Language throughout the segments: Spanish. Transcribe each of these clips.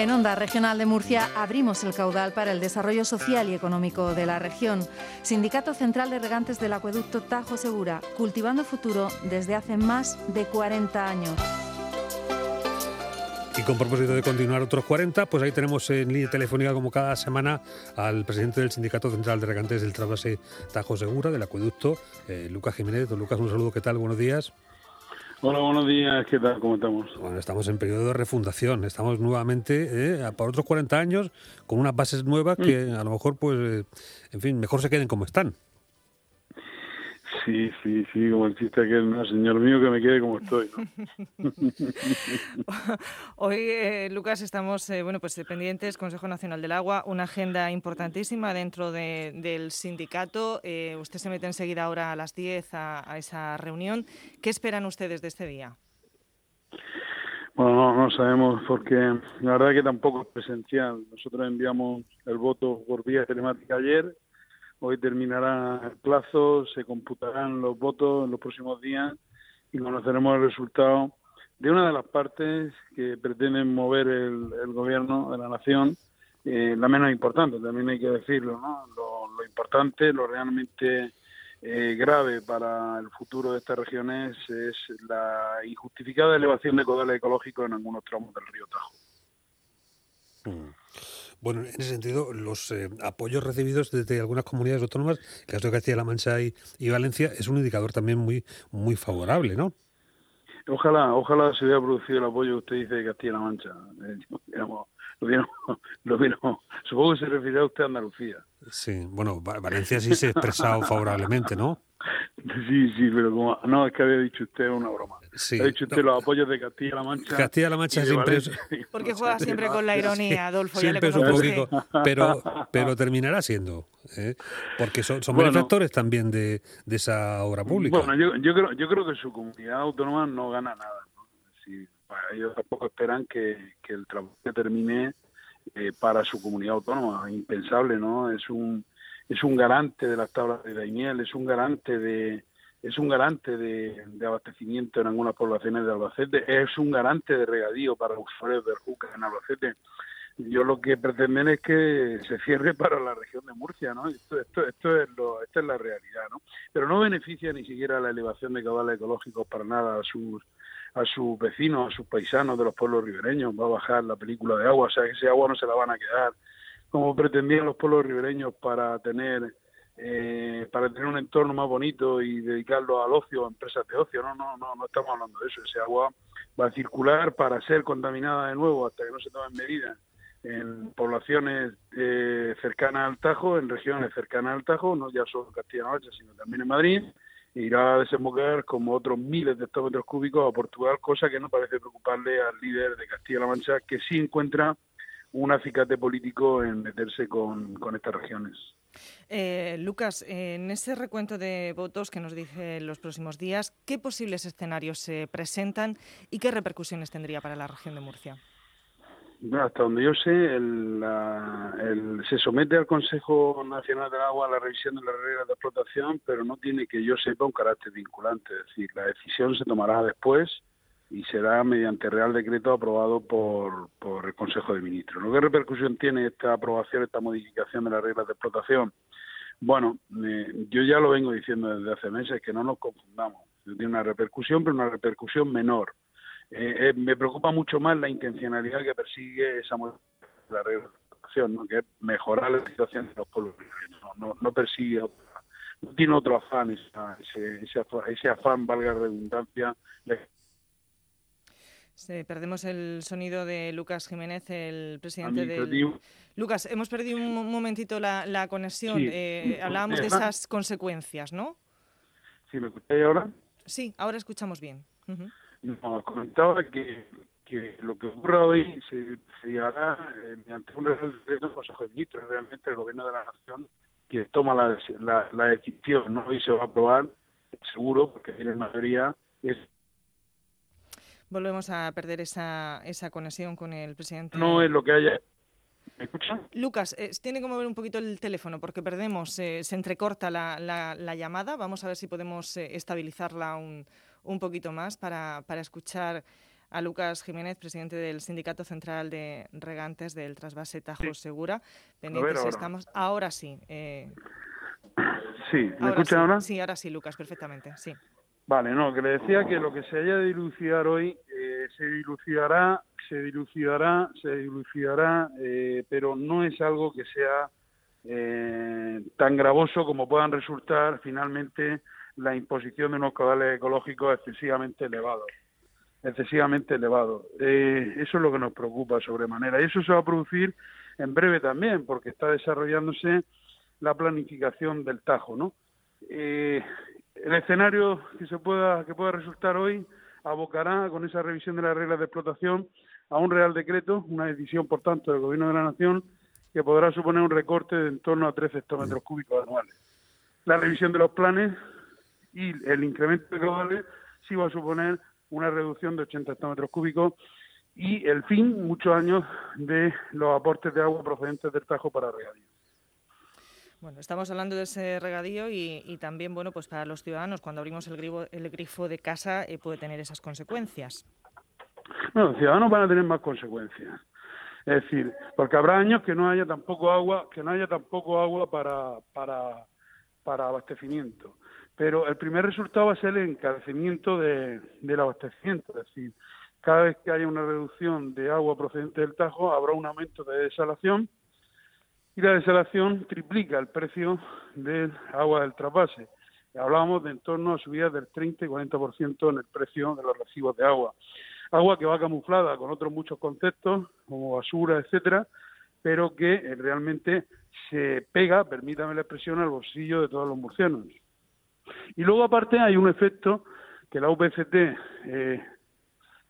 En Onda Regional de Murcia abrimos el caudal para el desarrollo social y económico de la región. Sindicato Central de Regantes del Acueducto Tajo Segura, cultivando futuro desde hace más de 40 años. Y con propósito de continuar otros 40, pues ahí tenemos en línea telefónica como cada semana al presidente del Sindicato Central de Regantes del Trasvase Tajo Segura, del acueducto, eh, Lucas Jiménez. Don Lucas, un saludo, ¿qué tal? Buenos días. Hola, buenos días, ¿qué tal? ¿Cómo estamos? Bueno, estamos en periodo de refundación, estamos nuevamente eh, por otros 40 años con unas bases nuevas que mm. a lo mejor, pues, eh, en fin, mejor se queden como están. Sí, sí, sí, como el chiste que no, señor mío, que me quede como estoy. Hoy, eh, Lucas, estamos eh, bueno, pues pendientes, Consejo Nacional del Agua, una agenda importantísima dentro del sindicato. Eh, usted se mete enseguida ahora a las 10 a, esa reunión. ¿Qué esperan ustedes de este día? Bueno, no, no sabemos porque la verdad que tampoco es presencial. Nosotros enviamos el voto por vía telemática ayer Hoy terminará el plazo, se computarán los votos en los próximos días y conoceremos el resultado de una de las partes que pretenden mover el, gobierno de la nación, eh, la menos importante, también hay que decirlo, ¿no? Lo, importante, lo realmente eh, grave para el futuro de estas regiones es la injustificada elevación de caudales ecológicos en algunos tramos del río Tajo. Mm. Bueno, en ese sentido, los eh, apoyos recibidos desde algunas comunidades autónomas, el caso de Castilla-La Mancha y, Valencia, es un indicador también muy, muy favorable, ¿no? Ojalá, ojalá se hubiera producido el apoyo que usted dice de Castilla-La Mancha. Eh, lo lo supongo que se refiere a usted a Andalucía. Sí, bueno, Valencia sí se ha expresado favorablemente, ¿no? Sí, sí, pero como no, es que había dicho usted una broma. ha dicho usted los apoyos de Castilla-La Mancha. Castilla-La Mancha siempre es... Porque juega siempre con la ironía, Adolfo. Siempre es un poquito, pero, pero terminará siendo, ¿eh? porque son, son benefactores también de, de, esa obra pública. Bueno, yo, yo, creo, yo creo que su comunidad autónoma no gana nada. ellos tampoco esperan que, que el trabajo que termine eh, para su comunidad autónoma. Impensable, ¿no? Es un es un garante de las tablas de Daimiel, es un garante de es un garante de, abastecimiento en algunas poblaciones de Albacete, es un garante de regadío para usuarios de Juca en Albacete. Yo lo que pretenden es que se cierre para la región de Murcia, ¿no? Esto, esto, esto es lo, esta es la realidad, ¿no? Pero no beneficia ni siquiera la elevación de caudales ecológicos para nada a sus a sus vecinos, a sus paisanos de los pueblos ribereños. Va a bajar la película de agua, o sea, que ese agua no se la van a quedar como pretendían los pueblos ribereños para tener eh, para tener un entorno más bonito y dedicarlo al ocio, a empresas de ocio. No, no, no, no estamos hablando de eso. Ese agua va a circular para ser contaminada de nuevo hasta que no se tomen medidas en poblaciones eh, cercanas al Tajo, en regiones cercanas al Tajo, no ya solo en Castilla-La Mancha, sino también en Madrid, e irá a desembocar como otros miles de hectómetros cúbicos a Portugal, cosa que no parece preocuparle al líder de Castilla-La Mancha, que sí encuentra un acicate político en meterse con, estas regiones. Eh, Lucas, en ese recuento de votos que nos dice los próximos días, ¿qué posibles escenarios se presentan y qué repercusiones tendría para la región de Murcia? hasta donde yo sé, se somete al Consejo Nacional del Agua a la revisión de las reglas de explotación, pero no tiene que yo sepa un carácter vinculante. Es decir, la decisión se tomará después y será mediante Real Decreto aprobado por, por el Consejo de Ministros. ¿Qué repercusión tiene esta aprobación, esta modificación de las reglas de explotación? Bueno, eh, yo ya lo vengo diciendo desde hace meses, que no nos confundamos. Tiene una repercusión, pero una repercusión menor. Eh, eh, me preocupa mucho más la intencionalidad que persigue esa modificación de la regla de explotación, que es mejorar la situación de los pueblos no, no, no persigue otra, no tiene otro afán, ese, ese, ese afán, valga redundancia, perdemos el sonido de Lucas Jiménez, el presidente del... Lucas, hemos perdido un momentito la, conexión. Eh, hablábamos de esas consecuencias, ¿no? Sí, ¿me escucháis ahora? Sí, ahora escuchamos bien. comentaba que, lo que ocurra hoy se, se llevará eh, mediante un del Consejo de Ministros, realmente el Gobierno de la Nación, que toma la, la, decisión, ¿no? Hoy se va a aprobar, seguro, porque tiene mayoría, es Volvemos a perder esa, esa conexión con el presidente. No es lo que haya. ¿Me escucha? Lucas, eh, tiene que mover un poquito el teléfono porque perdemos, eh, se entrecorta la, la, llamada. Vamos a ver si podemos eh, estabilizarla un, un poquito más para, para escuchar a Lucas Jiménez, presidente del Sindicato Central de Regantes del Trasvase Tajo Segura. Pendientes ahora. estamos. Ahora sí. Eh, sí, ¿me escuchan ahora? Sí, ahora sí, Lucas, perfectamente. Sí. Vale, no, que le decía que lo que se haya de dilucidar hoy eh, se dilucidará, se dilucidará, se dilucidará, eh, pero no es algo que sea eh, tan gravoso como puedan resultar finalmente la imposición de unos caudales ecológicos excesivamente elevados excesivamente elevados. Eh, eso es lo que nos preocupa sobremanera. Y eso se va a producir en breve también, porque está desarrollándose la planificación del Tajo, ¿no? Eh, el escenario que se pueda que pueda resultar hoy abocará con esa revisión de las reglas de explotación a un real decreto, una decisión por tanto del Gobierno de la Nación que podrá suponer un recorte de en torno a 13 hectómetros cúbicos anuales. La revisión de los planes y el incremento de caudales sí va a suponer una reducción de 80 hectómetros cúbicos y el fin, muchos años, de los aportes de agua procedentes del Tajo para regadío. Bueno, estamos hablando de ese regadío y, también, bueno, pues para los ciudadanos, cuando abrimos el grifo, el grifo de casa, eh, puede tener esas consecuencias. No, los ciudadanos van a tener más consecuencias. Es decir, porque habrá años que no haya tampoco agua, que no haya tampoco agua para, para, para abastecimiento. Pero el primer resultado va a ser el encarecimiento de, del abastecimiento, es decir, cada vez que haya una reducción de agua procedente del Tajo, habrá un aumento de desalación y la desalación triplica el precio del agua del trasvase. Hablábamos de en torno a subidas del 30 y 40% en el precio de los recibos de agua. Agua que va camuflada con otros muchos conceptos, como basura, etcétera, pero que eh, realmente se pega, permítame la expresión, al bolsillo de todos los murcianos. Y luego, aparte, hay un efecto que la UPCT, eh,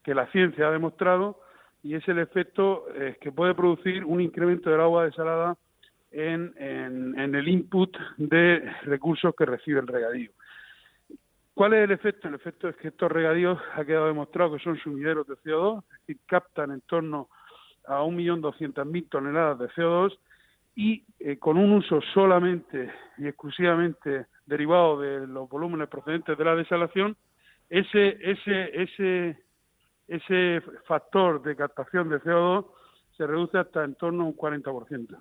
que la ciencia ha demostrado, y es el efecto eh, que puede producir un incremento del agua desalada en, en, el input de recursos que recibe el regadío. ¿Cuál es el efecto? El efecto es que estos regadíos ha quedado demostrado que son sumideros de CO2, es captan en torno a 1.200.000 toneladas de CO2 y eh, con un uso solamente y exclusivamente derivado de los volúmenes procedentes de la desalación, ese, ese, ese, ese factor de captación de CO2 se reduce hasta en torno a un 40%.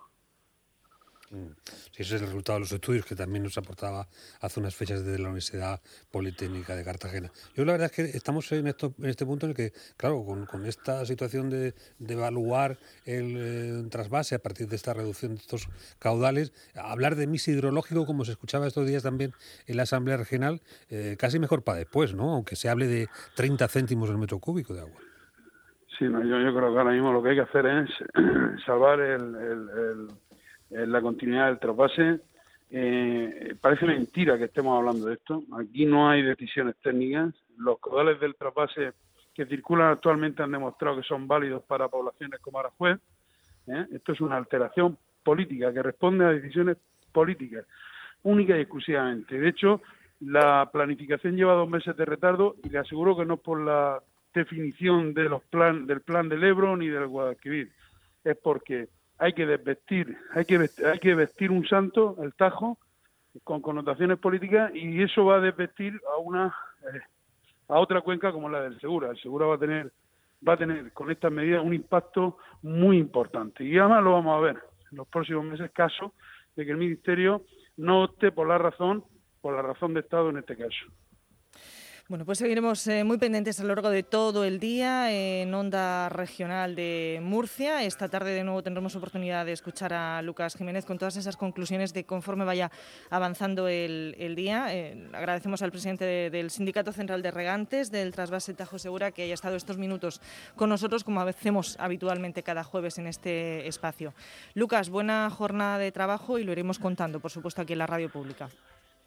Mm. Sí, ese es el resultado de los estudios que también nos aportaba hace unas fechas desde la Universidad Politécnica de Cartagena. Yo la verdad es que estamos en, esto, en este punto en el que, claro, con, esta situación de, evaluar el eh, trasvase a partir de esta reducción de estos caudales, hablar de mis hidrológico, como se escuchaba estos días también en la Asamblea Regional, eh, casi mejor para después, ¿no? Aunque se hable de 30 céntimos el metro cúbico de agua. Sí, yo, creo que ahora mismo lo que hay que hacer es salvar el la continuidad del trasvase. Eh, parece mentira que estemos hablando de esto. Aquí no hay decisiones técnicas. Los caudales del trasvase que circulan actualmente han demostrado que son válidos para poblaciones como Arajuez. ¿eh? Esto es una alteración política que responde a decisiones políticas, única y exclusivamente. De hecho, la planificación lleva dos meses de retardo y le aseguro que no por la definición de los plan, del plan del Ebro ni del Guadalquivir, es porque hay que desvestir, hay que vestir, hay que vestir un santo, el Tajo, con connotaciones políticas y eso va a desvestir a una eh, a otra cuenca como la del Segura. El Segura va a tener va a tener con estas medidas un impacto muy importante y además lo vamos a ver en los próximos meses caso de que el ministerio no opte por la razón por la razón de Estado en este caso. Bueno, pues seguiremos eh, muy pendientes a lo largo de todo el día en Onda Regional de Murcia. Esta tarde de nuevo tendremos oportunidad de escuchar a Lucas Jiménez con todas esas conclusiones de conforme vaya avanzando el, día. Eh, agradecemos al presidente del Sindicato Central de Regantes del Trasvase Tajo Segura que haya estado estos minutos con nosotros como hacemos habitualmente cada jueves en este espacio. Lucas, buena jornada de trabajo y lo iremos contando, por supuesto, aquí en la radio pública.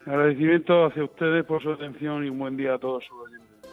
Agradecimiento hacia ustedes por su atención y un buen día a todos sus oyentes.